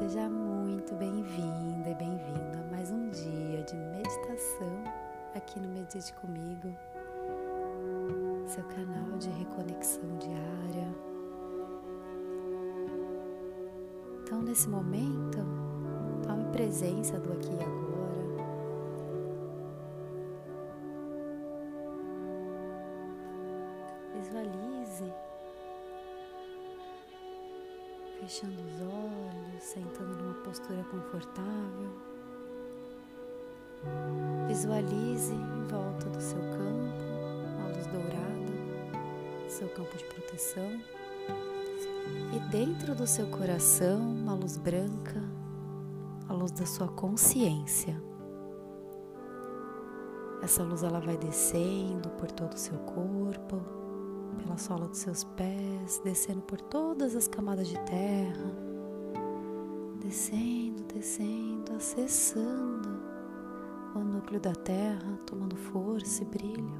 seja muito bem-vinda e bem-vindo a mais um dia de meditação aqui no Medite Comigo, seu canal de reconexão diária. Então, nesse momento, tome presença do aqui e agora. Visualize fechando os olhos, sentando numa postura confortável. Visualize em volta do seu campo uma luz dourada, seu campo de proteção, e dentro do seu coração uma luz branca, a luz da sua consciência. Essa luz ela vai descendo por todo o seu corpo, pela sola dos seus pés, descendo por todas as camadas de terra, descendo, descendo, acessando o núcleo da terra, tomando força e brilho.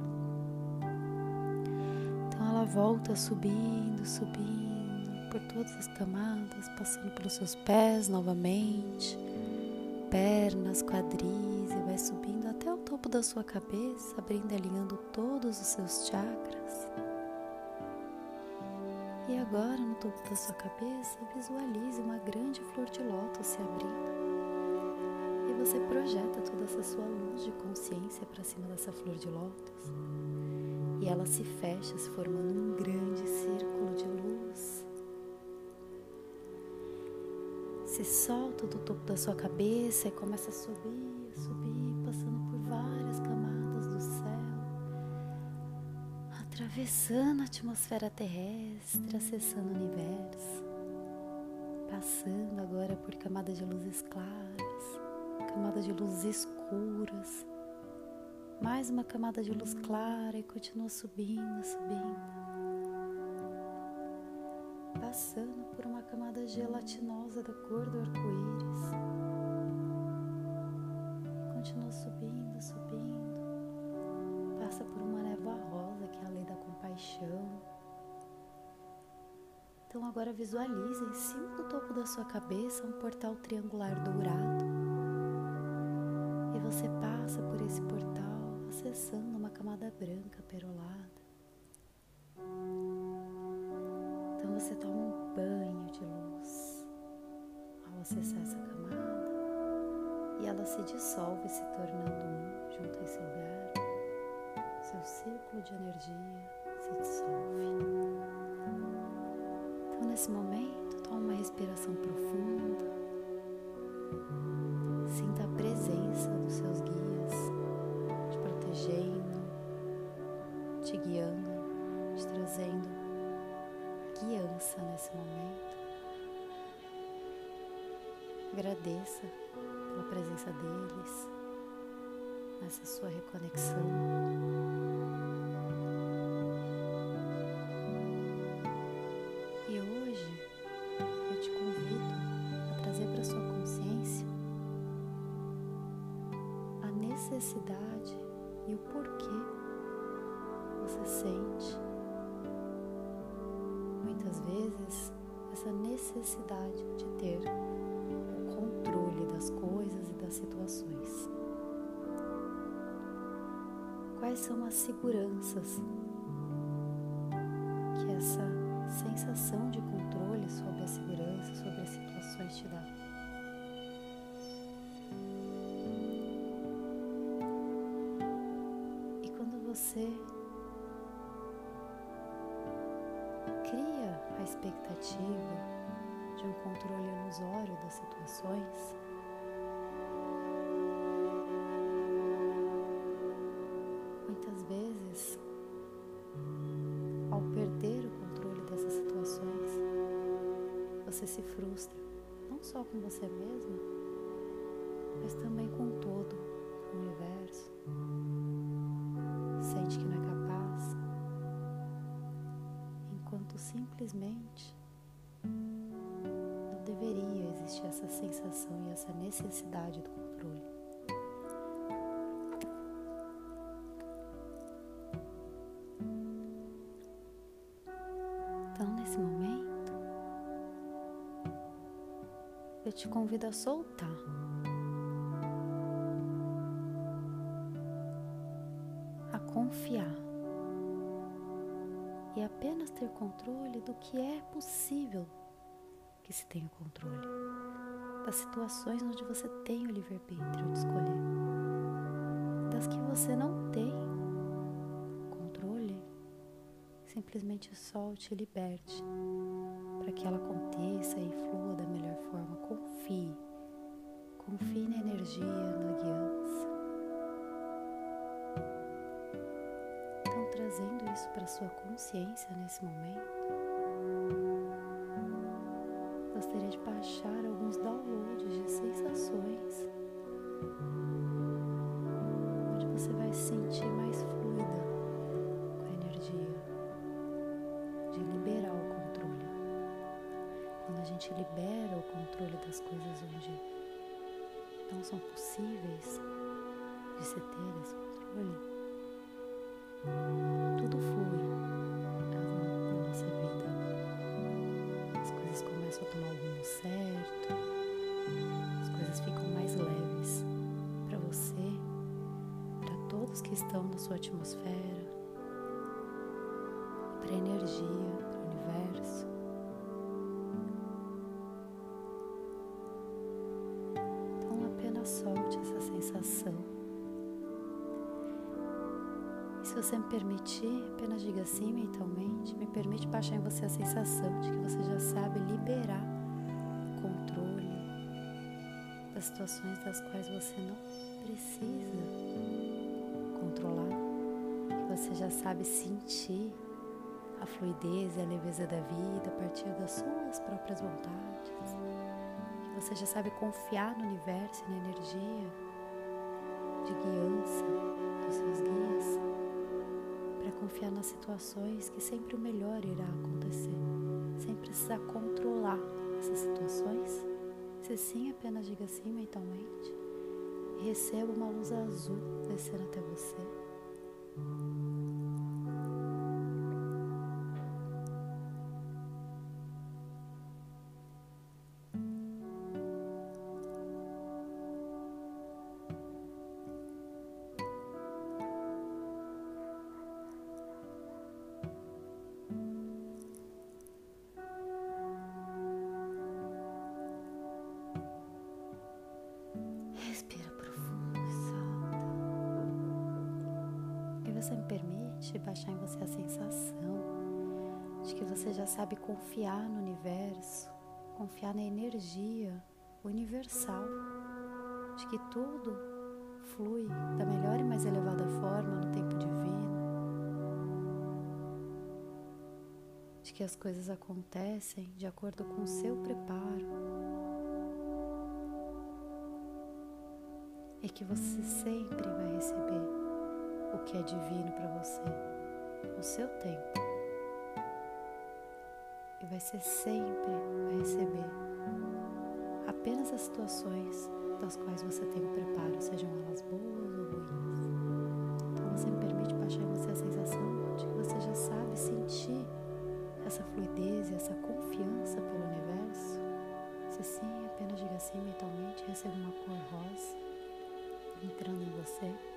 Então ela volta subindo, subindo por todas as camadas, passando pelos seus pés novamente, pernas, quadris e vai subindo até o topo da sua cabeça, abrindo e alinhando todos os seus chakras. E agora, no topo da sua cabeça, visualize uma grande flor de lótus se abrindo. E você projeta toda essa sua luz de consciência para cima dessa flor de lótus. E ela se fecha, se formando um grande círculo de luz. Se solta do topo da sua cabeça e começa a subir, atravessando a atmosfera terrestre, acessando o universo, passando agora por camadas de luzes claras, camadas de luzes escuras, mais uma camada de luz clara e continua subindo, subindo, passando por uma camada gelatinosa da cor do arco-íris, continua subindo, subindo, passa por uma névoa rosa que é compaixão. Então agora visualize em cima do topo da sua cabeça um portal triangular dourado. E você passa por esse portal acessando uma camada branca perolada. Então você toma um banho de luz ao acessar essa camada e ela se dissolve, se tornando um junto a esse lugar. Seu círculo de energia se dissolve. Então, nesse momento, toma uma respiração profunda. Sinta a presença dos seus guias, te protegendo, te guiando, te trazendo guiança nesse momento. Agradeça pela presença deles, nessa sua reconexão. Necessidade e o porquê você sente muitas vezes essa necessidade de ter o controle das coisas e das situações. Quais são as seguranças você cria a expectativa de um controle ilusório das situações, muitas vezes, ao perder o controle dessas situações, você se frustra, não só com você mesma, mas também com todo, o universo. Que não é capaz, enquanto simplesmente não deveria existir essa sensação e essa necessidade do controle. Então, nesse momento, eu te convido a soltar. Confiar. E apenas ter controle do que é possível que se tenha controle. Das situações onde você tem o livre-arbítrio de escolher. Das que você não tem controle, simplesmente solte e liberte para que ela aconteça e flua da melhor forma. Confie. Confie na energia, na guiança. Isso para sua consciência nesse momento, gostaria de baixar começam a tomar o rumo certo, as coisas ficam mais leves para você, para todos que estão na sua atmosfera, permitir, apenas diga assim mentalmente: me permite baixar em você a sensação de que você já sabe liberar o controle das situações das quais você não precisa controlar, que você já sabe sentir a fluidez e a leveza da vida a partir das suas próprias vontades. Você já sabe confiar no universo e na energia de guiança dos seus guias, confiar nas situações que sempre o melhor irá acontecer, sem precisar controlar essas situações. Se sim, apenas diga sim mentalmente e receba uma luz azul descendo até você. você permite baixar em você a sensação de que você já sabe confiar no universo, confiar na energia universal, de que tudo flui da melhor e mais elevada forma no tempo divino, de que as coisas acontecem de acordo com o seu preparo e que você sempre vai receber o que é divino para você, o seu tempo. E vai ser sempre, vai receber apenas as situações das quais você tem o preparo, sejam elas boas ou ruins. Então você me permite baixar em você a sensação de que você já sabe sentir essa fluidez e essa confiança pelo universo. Se sim, apenas diga sim mentalmente, receba uma cor rosa entrando em você.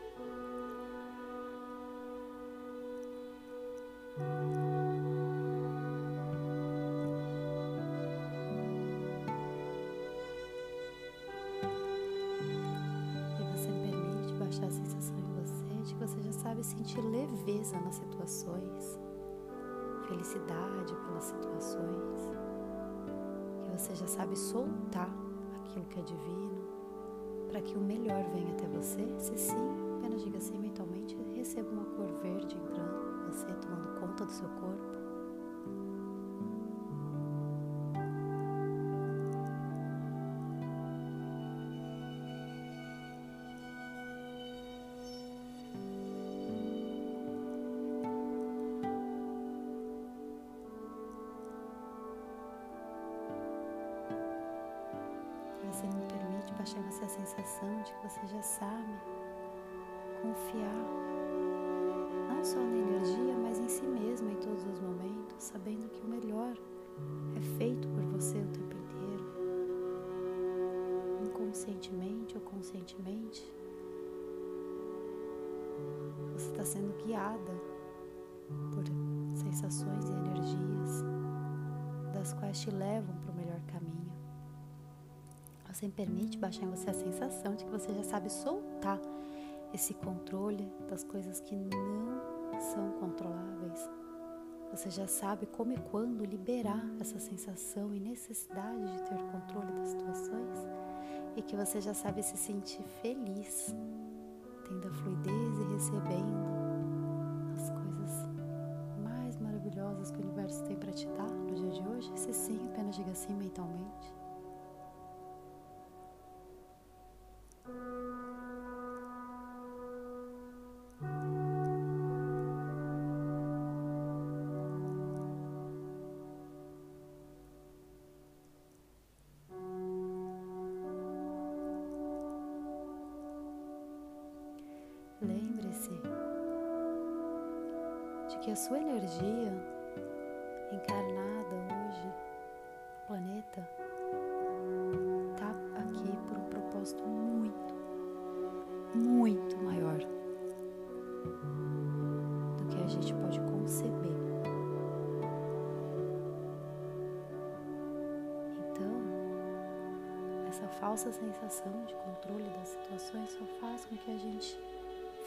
Baixar a sensação em você de que você já sabe sentir leveza nas situações, felicidade pelas situações, que você já sabe soltar aquilo que é divino para que o melhor venha até você. Se sim, apenas diga assim mentalmente, receba uma cor verde entrando do seu corpo. você me permite baixar você a sensação de que você já sabe confiar não só na Você permite baixar em você a sensação de que você já sabe soltar esse controle das coisas que não são controláveis. Você já sabe como e quando liberar essa sensação e necessidade de ter controle das situações e que você já sabe se sentir feliz, tendo a fluidez e recebendo as coisas mais maravilhosas que o universo tem para te dar no dia de hoje. Se sim, apenas diga sim mentalmente. Lembre-se de que a sua energia encarnada essa sensação de controle das situações só faz com que a gente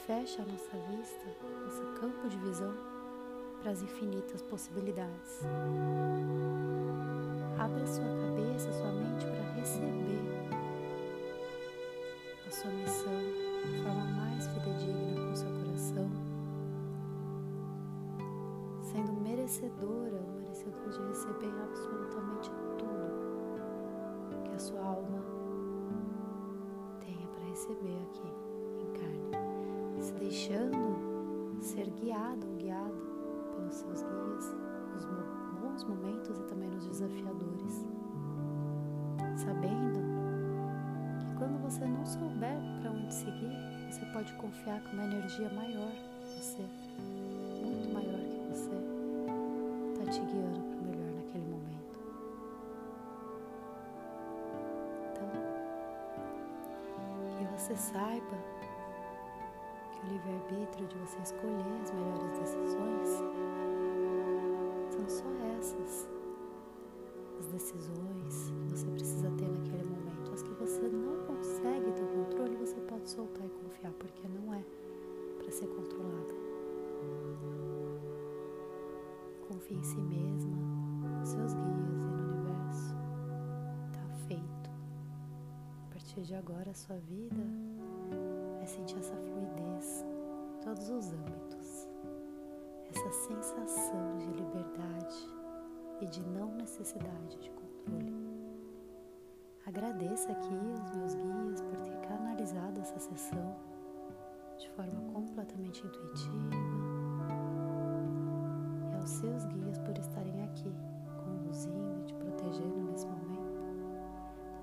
feche a nossa vista, nosso campo de visão para as infinitas possibilidades. Abra sua cabeça, sua mente para receber a sua missão de forma mais fidedigna com seu coração, sendo merecedora ou merecedor de receber absolutamente tudo que a sua alma receber aqui se deixando ser guiado ou guiado pelos seus guias nos bons momentos e também nos desafiadores, sabendo que quando você não souber para onde seguir, você pode confiar que uma energia maior que você, você saiba que o livre-arbítrio de você escolher as melhores decisões são só essas as decisões que você precisa ter naquele momento. As que você não consegue ter controle, você pode soltar e confiar, porque não é para ser controlado. Confie em si mesma, seus guias partir de agora, a sua vida sentir essa fluidez em todos os âmbitos, essa sensação de liberdade e de não necessidade de controle. Agradeça aqui os meus guias por ter canalizado essa sessão de forma completamente intuitiva. E aos seus guias por estarem aqui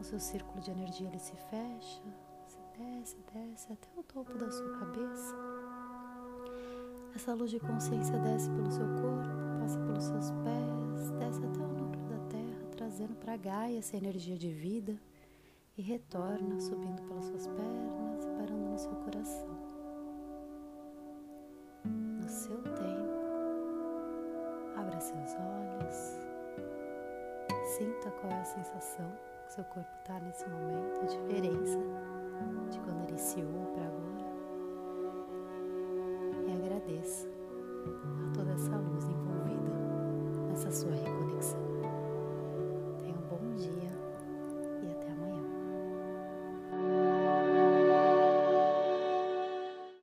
seu círculo de energia ele se fecha, desce, desce até o topo da sua cabeça. Essa luz de consciência desce pelo seu corpo, passa pelos seus pés, desce até o núcleo da terra, trazendo para Gaia essa energia de vida e retorna subindo pelas suas pernas e parando no seu coração. No seu tempo, abra seus olhos, sinta qual é a sensação que seu corpo está nesse momento, a diferença de quando iniciou para agora.